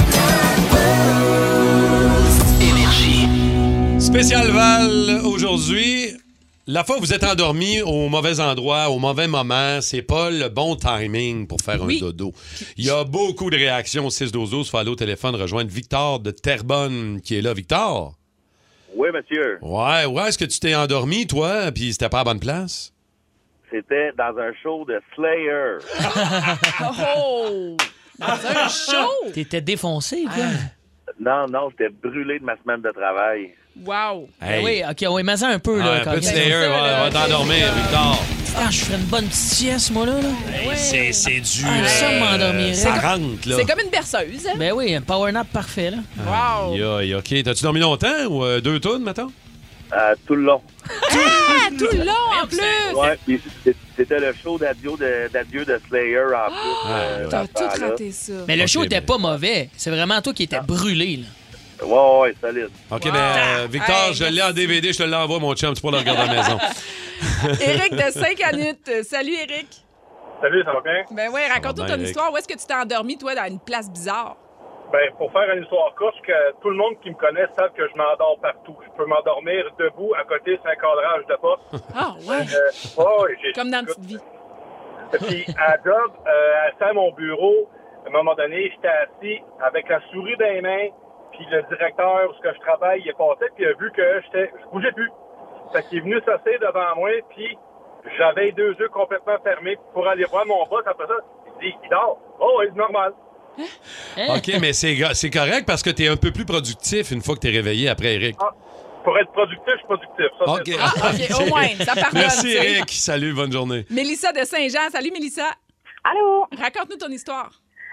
S3: Spécial Val aujourd'hui. La fois où vous êtes endormi au mauvais endroit, au mauvais moment, c'est pas le bon timing pour faire
S2: Oui.
S3: un dodo. Il y a beaucoup de réactions au 6-12-12. Faut aller au téléphone rejoindre Victor de Terrebonne qui est là. Victor?
S16: Oui, monsieur.
S3: Ouais, ouais. Est-ce que tu t'es endormi, toi, puis c'était pas à la bonne place?
S16: C'était dans un show de Slayer.
S2: Oh! Dans un show!
S1: T'étais défoncé, quoi.
S16: Non, non, j'étais brûlé de ma semaine de travail.
S2: Wow!
S1: Ben oui, OK, on va ça un peu. Là,
S3: un petit. Slayer, va, va t'endormir, Victor.
S1: Ah, je ferais une bonne petite sieste, moi, là. là.
S3: C'est, c'est du...
S1: Ah, ça
S3: euh,
S1: m'endormirait.
S3: Ça rentre, là.
S2: C'est comme une berceuse. hein?
S1: Ben oui, un power nap parfait, là.
S2: Wow!
S3: Aïe, OK. T'as-tu dormi longtemps ou euh, deux tonnes, mettons?
S16: Euh, tout le long.
S2: Ah, tout le long, en plus!
S16: Ouais, c'était le show d'adieu de, d'adieu de Slayer en plus. euh,
S2: T'as tout raté ça.
S1: Mais le show était
S3: ben-
S1: pas mauvais. C'est vraiment toi qui étais brûlé, là.
S16: Ouais, ouais, solide.
S3: OK,
S2: Wow.
S3: ben, euh, Victor,
S2: Hey,
S3: je l'ai en DVD, je te l'envoie, mon chum. Tu pourras le regarder à la maison.
S2: Éric de 5 minutes. Euh, Salut, Éric.
S16: Salut, ça va bien?
S2: Ben oui, raconte-nous ton histoire. Où est-ce que tu t'es endormi, toi, dans une place bizarre?
S8: Ben, pour faire une histoire courte, que tout le monde qui me connaît savent que je m'endors partout. Je peux m'endormir debout à côté d'un cadrage de poste.
S2: Ah, ouais.
S8: Euh, j'ai-
S2: Comme dans Petite Vie.
S8: Puis à job, euh, à mon bureau, à un moment donné, j'étais assis avec la souris dans les mains, puis le directeur où ce que je travaille, il est passé, puis il a vu que j'étais, je bougeais plus. Fait qu'il est venu s'asseoir devant moi, puis j'avais deux yeux complètement fermés pour aller voir mon boss. Après ça, il dit, il dort. Oh, c'est normal.
S3: OK, mais c'est c'est correct parce que tu es un peu plus productif une fois que tu es réveillé après, Eric.
S8: Pour être productif, je suis productif. Ça,
S3: OK.
S8: c'est-
S2: Ah, OK, au moins, ça pardonne.
S3: Merci. Eric. Salut, bonne journée.
S2: Mélissa de Saint-Jean. Salut, Mélissa.
S17: Allô?
S2: Raconte-nous ton histoire.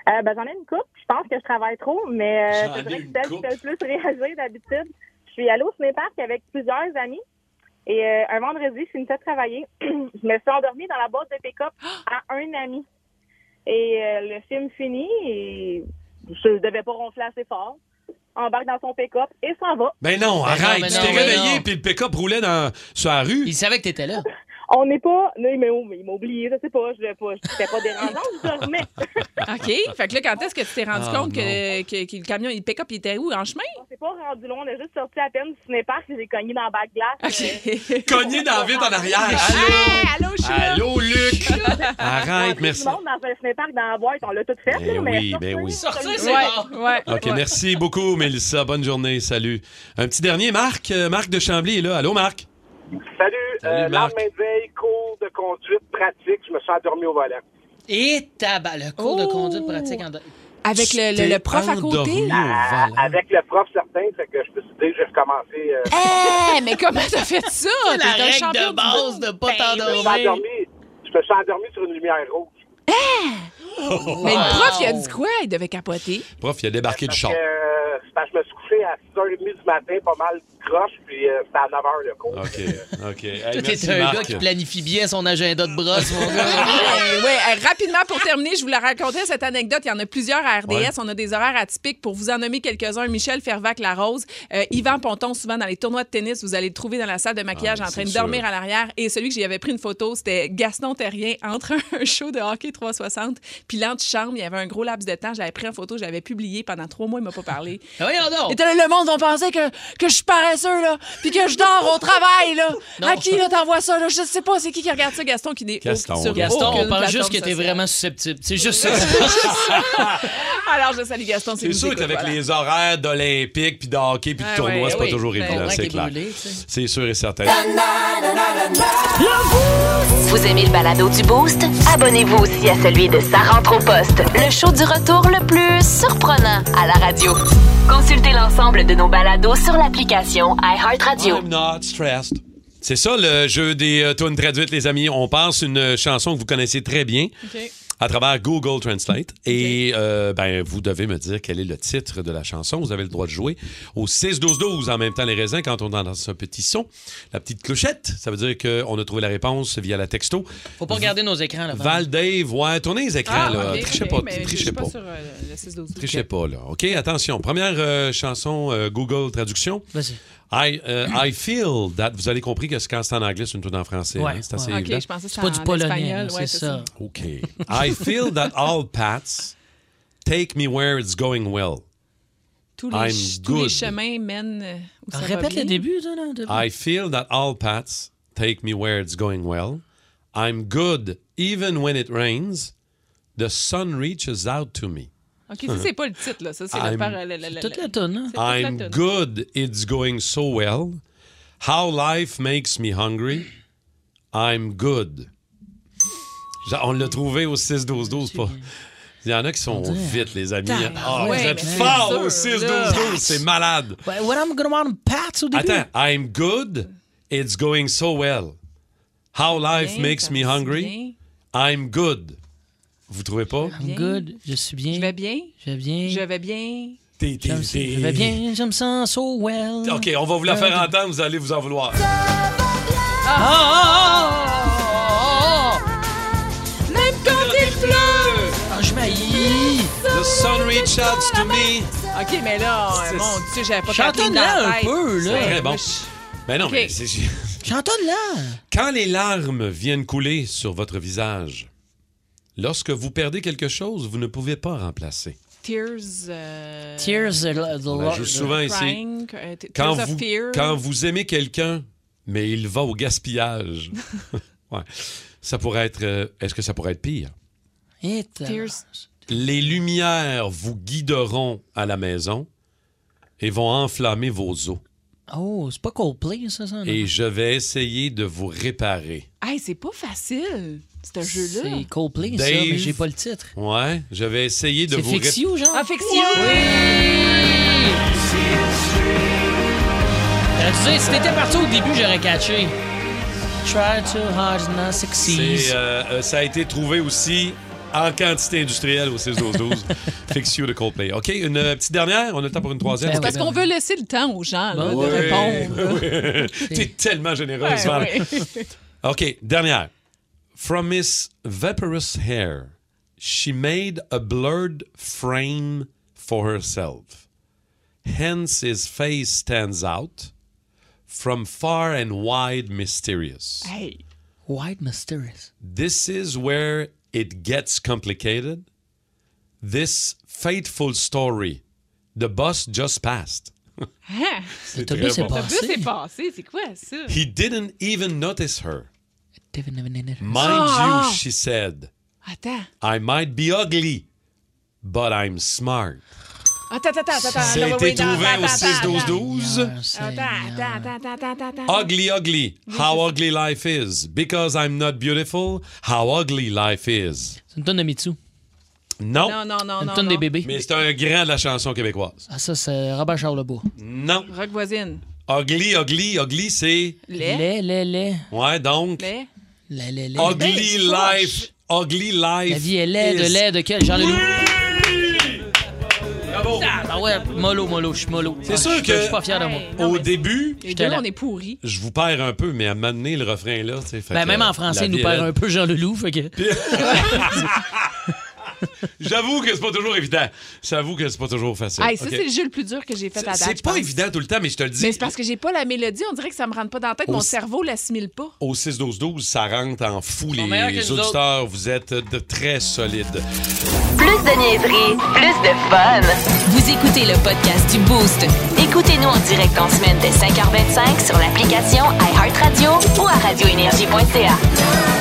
S17: Euh, ben, j'en ai une coupe. Je pense que je travaille trop, mais euh, c'est
S2: ai
S17: vrai que celle qui fait le plus réagir d'habitude. Je suis allée au cinépark avec plusieurs amis. Et euh, un vendredi, je finissais de travailler. je me suis endormie dans la boîte de pick-up à un ami. Et euh, le film finit et je devais pas ronfler assez fort. Embarque dans son pick-up et s'en va.
S3: Ben non,
S1: Ben non,
S3: arrête. tu t'es réveillé puis le pick-up roulait dans, sur la rue.
S1: Il savait que t'étais là.
S17: On n'est pas. Non, il m'a il m'a oublié, je sais pas. Je pas. C'était pas dérangeant, je dormais.
S2: OK. Fait que là, quand est-ce que tu t'es rendu
S17: Ah,
S2: compte que, que, que le camion, il pick-up, il était où? En chemin?
S17: On s'est pas rendu loin. On a juste sorti à peine du cinépark et j'ai cogné dans la bac glace. Euh,
S3: Cogné dans la vitre en arrière.
S17: Hey, allô, je suis là.
S3: Allô, Luc? Arrête,
S17: Tout
S3: merci.
S17: le monde dans un cinépark dans la boîte, on l'a tout fait.
S3: Ben
S17: là, mais
S3: oui, ben oui.
S17: Sortir,
S2: c'est bon. Ouais,
S3: OK, merci beaucoup, Mélissa. Bonne journée. Salut. Un petit dernier, Marc. Euh, Marc de Chambly est là. Allô, Marc?
S18: Salut,
S3: Salut,
S18: euh,
S3: Marc.
S18: de veille, cours de conduite pratique, je me suis endormi au volant.
S1: Et tabac, le cours de conduite pratique en...
S2: Avec le, le- le prof à côté?
S18: Ah, avec le prof certain, fait que je me suis dit, j'ai recommencé. Euh,
S2: Eh, mais comment t'as fait ça?
S1: C'est la règle
S2: champion
S1: de base de pas
S2: Ben
S1: t'endormir.
S18: endormi, je me suis endormi sur une lumière rouge.
S2: Mais le prof, il a dit quoi? Il devait capoter.
S3: Prof, il a débarqué du char.
S18: Euh, 2h30 du matin, pas mal croche, puis euh, c'était à 9h le cours.
S3: OK, OK. Hey,
S1: un gars qui planifie bien son agenda de brosse,
S2: oui, euh, rapidement, pour terminer, je vous la racontais, cette anecdote. Il y en a plusieurs à RDS. On a des horaires atypiques. Pour vous en nommer quelques-uns, Michel Fervac-Larose, euh, Yvan Ponton, souvent dans les tournois de tennis, vous allez le trouver dans la salle de maquillage en train de dormir à l'arrière. Et celui que j'y avais pris une photo, c'était Gaston Terrien entre un show de hockey 360 puis l'antichambre. Il y avait un gros laps de temps. J'avais pris en photo, j'avais publié pendant trois mois, il m'a pas parlé.
S1: Ah, voyons!
S2: Et le monde va penser que, que je suis paresseux, là, puis que je dors au travail, là.
S1: Non.
S2: À qui, là, t'envoies ça, là? Je sais pas, c'est qui qui regarde ça, Gaston, qui n'est
S3: Gaston,
S2: sur
S1: Gaston, on pense juste que t'es vraiment susceptible. C'est juste ça.
S2: Alors, je salue Gaston.
S3: C'est sûr qu'avec
S2: voilà.
S3: les horaires d'olympique, puis de hockey, puis de
S2: Ah
S3: tournoi,
S2: ouais,
S3: c'est pas
S2: oui.
S3: toujours évident, c'est clair. C'est sûr et certain.
S7: Vous aimez le balado du Boost? Abonnez-vous aussi à celui de Sa rentre au poste, le show du retour le plus surprenant à la radio. Consultez l'ensemble de nos balados sur l'application iHeartRadio.
S3: I'm not stressed. C'est ça le jeu des euh, tunes traduites, les amis. On passe une chanson que vous connaissez très bien
S2: OK.
S3: À travers Google Translate. Et euh, ben, vous devez me dire quel est le titre de la chanson. Vous avez le droit de jouer au 6-12-12 en même temps les raisins quand on entend ce petit son. La petite clochette, ça veut dire qu'on a trouvé la réponse via la texto.
S1: Faut pas regarder nos écrans, là.
S3: Val Dave, ouais, tournez les écrans,
S2: Ah,
S3: là.
S2: ok,
S3: trichez pas,
S2: mais
S3: trichez pas.
S2: sur euh, le 6-12.
S3: Trichez pas, là. OK, attention. Première euh, chanson euh, Google Traduction.
S1: Vas-y.
S3: I, euh, I feel that. Vous avez compris que c'est quand c'est en anglais, c'est une tune en français.
S1: Ouais,
S3: hein? C'est assez
S2: OK,
S3: évident.
S2: je pensais que
S1: C'est pas du polonais, là,
S2: Ouais,
S1: c'est ça.
S3: OK. I feel that all paths take me where it's going well.
S2: Tous les,
S3: I'm
S2: ch- tous les
S3: good.
S2: chemins mènent euh, où ça va
S1: Répète
S2: bien.
S1: le début, ça, là. début.
S3: I feel that all paths take me where it's going well. I'm good even when it rains. The sun reaches out to me.
S2: OK, ça, c'est pas le titre, là. Ça, c'est le
S3: I'm-
S2: par... le- le- le-
S1: C'est toute la tonne, hein?
S3: I'm good, it's going so well. How life makes me hungry. I'm good. On l'a trouvé au 6-12-12. Pas... Il y en a qui sont vite, les amis.
S1: Tabarouette,
S3: Ah, vous êtes forts
S1: c'est
S3: au
S1: sûr,
S3: 6-12-12.
S1: là.
S3: C'est malade.
S1: Ouais, What I'm gonna want Pats au début?
S3: Attends, I'm good, it's going so well. How life
S2: Bien,
S3: makes me hungry. I'm good. Vous trouvez pas?
S1: I'm good, je suis bien.
S2: Je vais bien.
S1: Je vais bien.
S2: Je vais bien.
S3: T'es- t'es- t'es-
S1: Je vais bien, j'aime ça so well.
S3: OK, on va vous la faire entendre, vous allez vous en vouloir.
S1: Ah, ah, ah, ah,
S2: Même quand il pleut!
S1: ah, je m'haïs.
S3: The sun reaches out to me.
S2: OK, mais là,
S3: C'est-
S2: euh, mon Dieu, j'avais pas
S1: Chante-la
S2: Kathleen dans la
S1: un
S2: tête.
S1: peu, là.
S2: Ouais,
S3: Très bon.
S2: je-
S3: Ben non, mais c'est...
S1: Chantonne là.
S3: Quand les larmes viennent couler sur votre visage, lorsque vous perdez quelque chose, vous ne pouvez pas remplacer.
S2: Tears. euh,
S1: Tears, the
S3: On la
S1: Lord-
S3: joue souvent ici.
S2: Crying, euh,
S3: Quand
S2: Tears of
S3: vous,
S2: Fear.
S3: quand vous aimez quelqu'un, mais il va au gaspillage, ouais, ça pourrait être. euh, Est-ce que ça pourrait être pire?
S1: Et, euh,
S2: Tears.
S3: Les lumières vous guideront à la maison et vont enflammer vos os.
S1: Oh, c'est pas Coldplay, ça, ça? non?
S3: Et je vais essayer de vous réparer.
S2: Hey, c'est pas facile, c'est un jeu-là.
S1: C'est Coldplay, ça,
S3: Dave.
S1: mais j'ai pas le titre.
S3: Ouais, je vais essayer de
S1: C'est
S3: vous
S1: Fix
S3: ré-
S1: You, genre?
S2: Ah, Fixio!
S1: Euh, tu sais, si t'étais parti au début, j'aurais catché. Try too hard not succeed.
S3: C'est, euh, euh, ça a été trouvé aussi en quantité industrielle au 6-12-12. Fix You de Coldplay. OK, une euh, petite dernière? On a le temps pour une troisième.
S2: C'est parce qu'on veut laisser le temps aux gens là,
S3: Oui.
S2: de répondre.
S3: Oui. T'es tellement généreuse,
S2: ouais.
S3: OK, dernière. From his Vaporous Hair, she made a blurred frame for herself. Hence his face stands out. From far and wide mysterious.
S2: Hey.
S1: Wide mysterious.
S3: This is where it gets complicated. This fateful story. The bus just passed.
S2: Hein?
S3: C'est très.
S2: L'autobus est passé, c'est quoi ça?
S3: He didn't even notice her. Mind you, she said,
S2: Attends.
S3: I might be ugly, but I'm smart.
S2: Attends, attends, attends. attends.
S3: Ça a
S2: là,
S3: été
S2: oui, non,
S3: trouvé
S2: attends,
S3: au
S2: attends,
S3: 6-12-12.
S2: Attends, attends, attends, attends, attends, attends.
S3: Ugly, ugly. How ugly life is. Because I'm not beautiful, how ugly life is.
S1: C'est une tonne de Mitsu.
S3: Non.
S2: Non, non, non,
S1: Une tonne des bébés.
S3: Mais c'est un grand de la chanson québécoise.
S1: Ah, ça, c'est Robert Charlebois.
S3: Non.
S2: Rock voisine.
S3: Ugly, ugly, ugly, c'est.
S2: Lait.
S1: Lait, lait, lait.
S3: Ouais, donc.
S2: Lait.
S1: Lait.
S3: Ugly life. Ugly life.
S1: La vie est lait, de
S3: is-
S1: lait, de quel? Jean Leloup.
S3: Bravo.
S1: Ah ouais, mollo, mollo, je suis mollo.
S3: C'est
S1: Ah,
S3: sûr que
S1: Je suis pas fier de moi.
S3: au début,
S2: deux, on est pourris.
S3: je vous perds un peu, mais à m'amener le refrain là, tu sais.
S1: Ben, même en français,
S3: la
S1: il nous perd un peu Jean Leloup. Fait que...
S3: J'avoue que c'est pas toujours évident. J'avoue que c'est pas toujours facile.
S2: Hey, ça, c'est le jeu le plus dur que j'ai fait à date.
S3: C'est pas
S2: pense.
S3: évident tout le temps, mais je te le dis.
S2: Mais c'est parce que j'ai pas la mélodie. On dirait que ça me rentre pas dans la tête.
S3: Au-
S2: Mon cerveau l'assimile pas.
S3: Au 6-12-12, ça rentre en fou. Les auditeurs, vous êtes de très solides.
S7: Plus de niaiserie, plus de fun. Vous écoutez le podcast du Boost. Écoutez-nous en direct en semaine dès 5h25 sur l'application iHeartRadio ou à radioénergie.ca.